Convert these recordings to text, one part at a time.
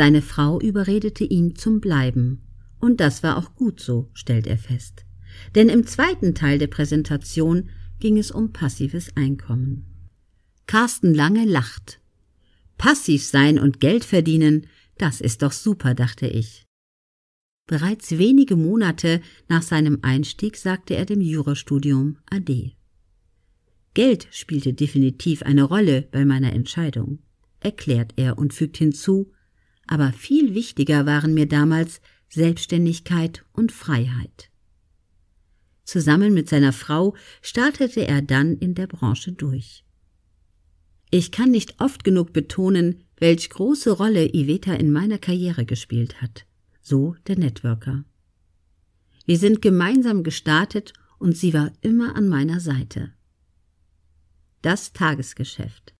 Seine Frau überredete ihn zum Bleiben. Und das war auch gut so, stellt er fest. Denn im zweiten Teil der Präsentation ging es um passives Einkommen. Carsten Lange lacht. Passiv sein und Geld verdienen, das ist doch super, dachte ich. Bereits wenige Monate nach seinem Einstieg sagte er dem Jurastudium Ade. Geld spielte definitiv eine Rolle bei meiner Entscheidung, erklärt er und fügt hinzu, aber viel wichtiger waren mir damals Selbstständigkeit und Freiheit. Zusammen mit seiner Frau startete er dann in der Branche durch. Ich kann nicht oft genug betonen, welch große Rolle Iveta in meiner Karriere gespielt hat, so der Networker. Wir sind gemeinsam gestartet und sie war immer an meiner Seite. Das Tagesgeschäft.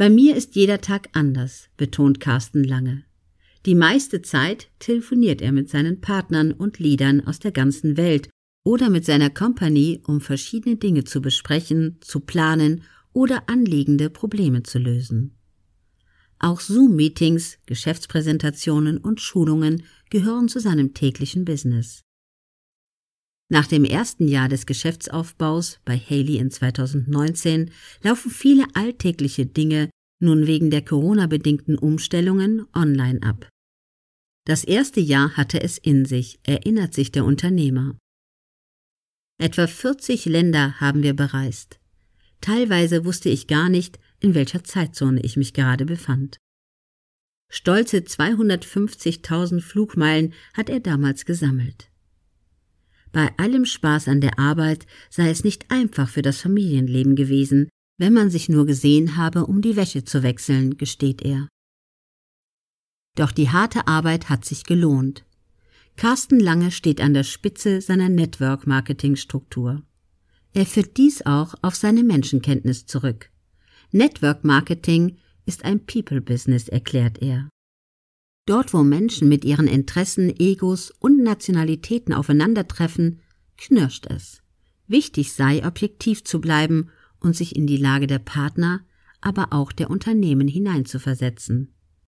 Bei mir ist jeder Tag anders, betont Carsten Lange. Die meiste Zeit telefoniert er mit seinen Partnern und Leadern aus der ganzen Welt oder mit seiner Company, um verschiedene Dinge zu besprechen, zu planen oder anliegende Probleme zu lösen. Auch Zoom-Meetings, Geschäftspräsentationen und Schulungen gehören zu seinem täglichen Business. Nach dem ersten Jahr des Geschäftsaufbaus bei Haley in 2019 laufen viele alltägliche Dinge nun wegen der Corona-bedingten Umstellungen online ab. Das erste Jahr hatte es in sich, erinnert sich der Unternehmer. Etwa 40 Länder haben wir bereist. Teilweise wusste ich gar nicht, in welcher Zeitzone ich mich gerade befand. Stolze 250.000 Flugmeilen hat er damals gesammelt. Bei allem Spaß an der Arbeit sei es nicht einfach für das Familienleben gewesen, wenn man sich nur gesehen habe, um die Wäsche zu wechseln, gesteht er. Doch die harte Arbeit hat sich gelohnt. Carsten Lange steht an der Spitze seiner Network-Marketing-Struktur. Er führt dies auch auf seine Menschenkenntnis zurück. Network Marketing ist ein People-Business, erklärt er. Dort, wo Menschen mit ihren Interessen, Egos und Nationalitäten aufeinandertreffen, knirscht es. Wichtig sei, objektiv zu bleiben und sich in die Lage der Partner, aber auch der Unternehmen hineinzuversetzen.